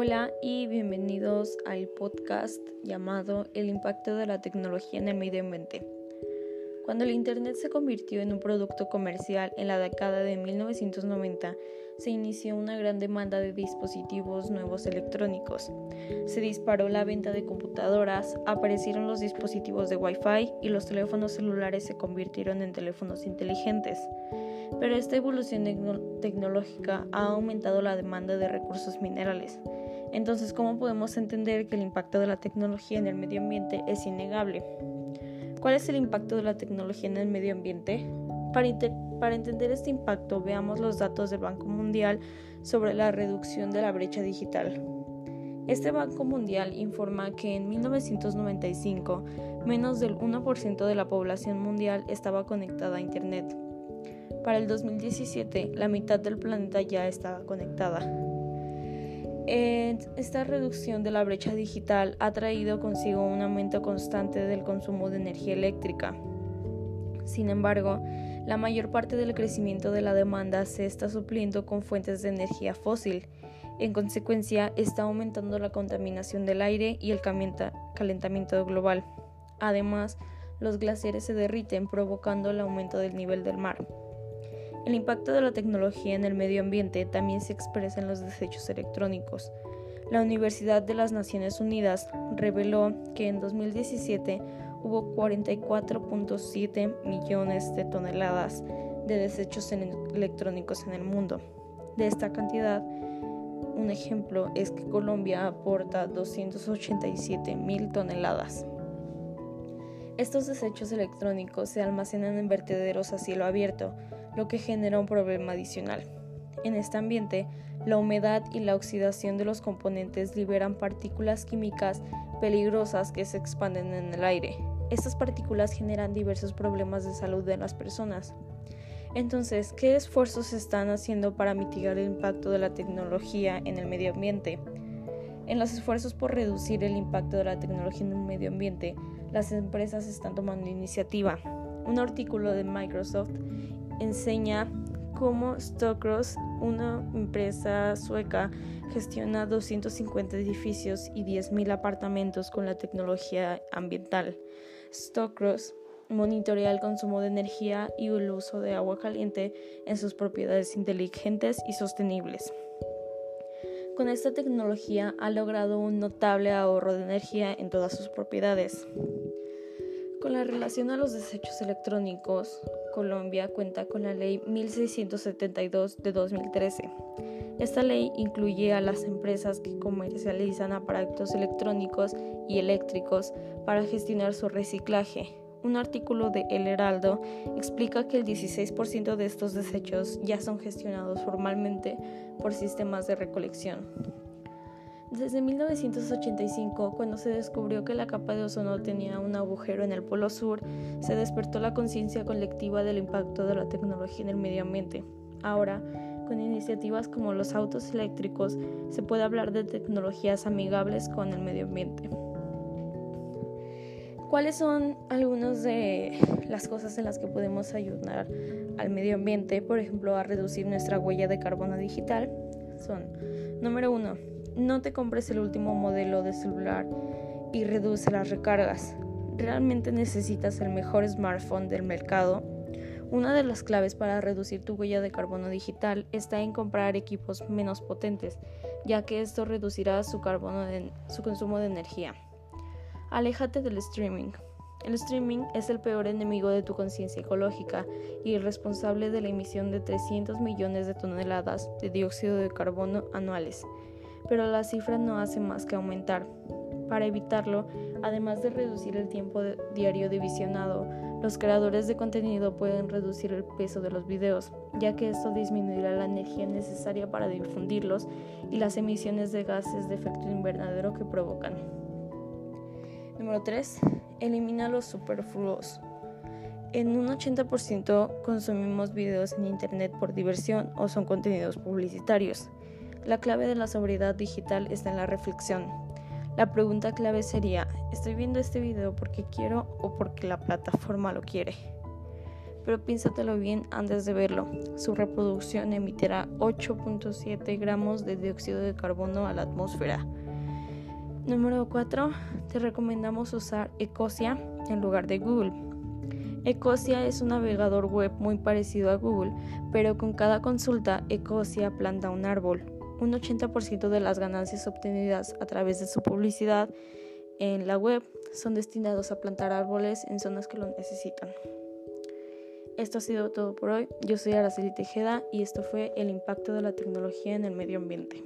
Hola y bienvenidos al podcast llamado El impacto de la tecnología en el medio ambiente. Cuando el Internet se convirtió en un producto comercial en la década de 1990, se inició una gran demanda de dispositivos nuevos electrónicos. Se disparó la venta de computadoras, aparecieron los dispositivos de Wi-Fi y los teléfonos celulares se convirtieron en teléfonos inteligentes. Pero esta evolución tecnológica ha aumentado la demanda de recursos minerales. Entonces, ¿cómo podemos entender que el impacto de la tecnología en el medio ambiente es innegable? ¿Cuál es el impacto de la tecnología en el medio ambiente? Para, entender este impacto, veamos los datos del Banco Mundial sobre la reducción de la brecha digital. Este Banco Mundial informa que en 1995 menos del 1% de la población mundial estaba conectada a Internet. Para el 2017, la mitad del planeta ya estaba conectada. Esta reducción de la brecha digital ha traído consigo un aumento constante del consumo de energía eléctrica. Sin embargo, la mayor parte del crecimiento de la demanda se está supliendo con fuentes de energía fósil. En consecuencia, está aumentando la contaminación del aire y el calentamiento global. Además, los glaciares se derriten provocando el aumento del nivel del mar. El impacto de la tecnología en el medio ambiente también se expresa en los desechos electrónicos. La Universidad de las Naciones Unidas reveló que en 2017 hubo 44.7 millones de toneladas de desechos electrónicos en el mundo. De esta cantidad, un ejemplo es que Colombia aporta 287 mil toneladas. Estos desechos electrónicos se almacenan en vertederos a cielo abierto, lo que genera un problema adicional. En este ambiente, la humedad y la oxidación de los componentes liberan partículas químicas peligrosas que se expanden en el aire. Estas partículas generan diversos problemas de salud de las personas. Entonces, ¿qué esfuerzos se están haciendo para mitigar el impacto de la tecnología en el medio ambiente? En los esfuerzos por reducir el impacto de la tecnología en el medio ambiente, las empresas están tomando iniciativa. Un artículo de Microsoft enseña cómo Stockross, una empresa sueca, gestiona 250 edificios y 10.000 apartamentos con la tecnología ambiental. Stockross monitorea el consumo de energía y el uso de agua caliente en sus propiedades inteligentes y sostenibles. Con esta tecnología ha logrado un notable ahorro de energía en todas sus propiedades. Con la relación a los desechos electrónicos, Colombia cuenta con la Ley 1672 de 2013. Esta ley incluye a las empresas que comercializan aparatos electrónicos y eléctricos para gestionar su reciclaje. Un artículo de El Heraldo explica que el 16% de estos desechos ya son gestionados formalmente por sistemas de recolección. Desde 1985, cuando se descubrió que la capa de ozono tenía un agujero en el polo sur, se despertó la conciencia colectiva del impacto de la tecnología en el medio ambiente. Ahora, con iniciativas como los autos eléctricos, se puede hablar de tecnologías amigables con el medio ambiente. ¿Cuáles son algunas de las cosas en las que podemos ayudar al medio ambiente, por ejemplo, a reducir nuestra huella de carbono digital? Son, número uno, no te compres el último modelo de celular y reduce las recargas. ¿Realmente necesitas el mejor smartphone del mercado? Una de las claves para reducir tu huella de carbono digital está en comprar equipos menos potentes, ya que esto reducirá su, su consumo de energía. Aléjate del streaming. El streaming es el peor enemigo de tu conciencia ecológica y responsable de la emisión de 300 millones de toneladas de dióxido de carbono anuales pero la cifra no hace más que aumentar. Para evitarlo, además de reducir el tiempo diario de visionado, los creadores de contenido pueden reducir el peso de los videos, ya que esto disminuirá la energía necesaria para difundirlos y las emisiones de gases de efecto invernadero que provocan. Número 3. Elimina los superfluos. En un 80% consumimos videos en Internet por diversión o son contenidos publicitarios. La clave de la sobriedad digital está en la reflexión. La pregunta clave sería, ¿estoy viendo este video porque quiero o porque la plataforma lo quiere? pero piénsatelo bien antes de verlo. Su reproducción emitirá 8.7 gramos de dióxido de carbono a la atmósfera. Número 4. Te recomendamos usar Ecosia en lugar de Google. Ecosia es un navegador web muy parecido a Google, pero con cada consulta Ecosia planta un árbol. Un 80% de las ganancias obtenidas a través de su publicidad en la web son destinados a plantar árboles en zonas que lo necesitan. Esto ha sido todo por hoy. Yo soy Araceli Tejeda y esto fue el impacto de la tecnología en el medio ambiente.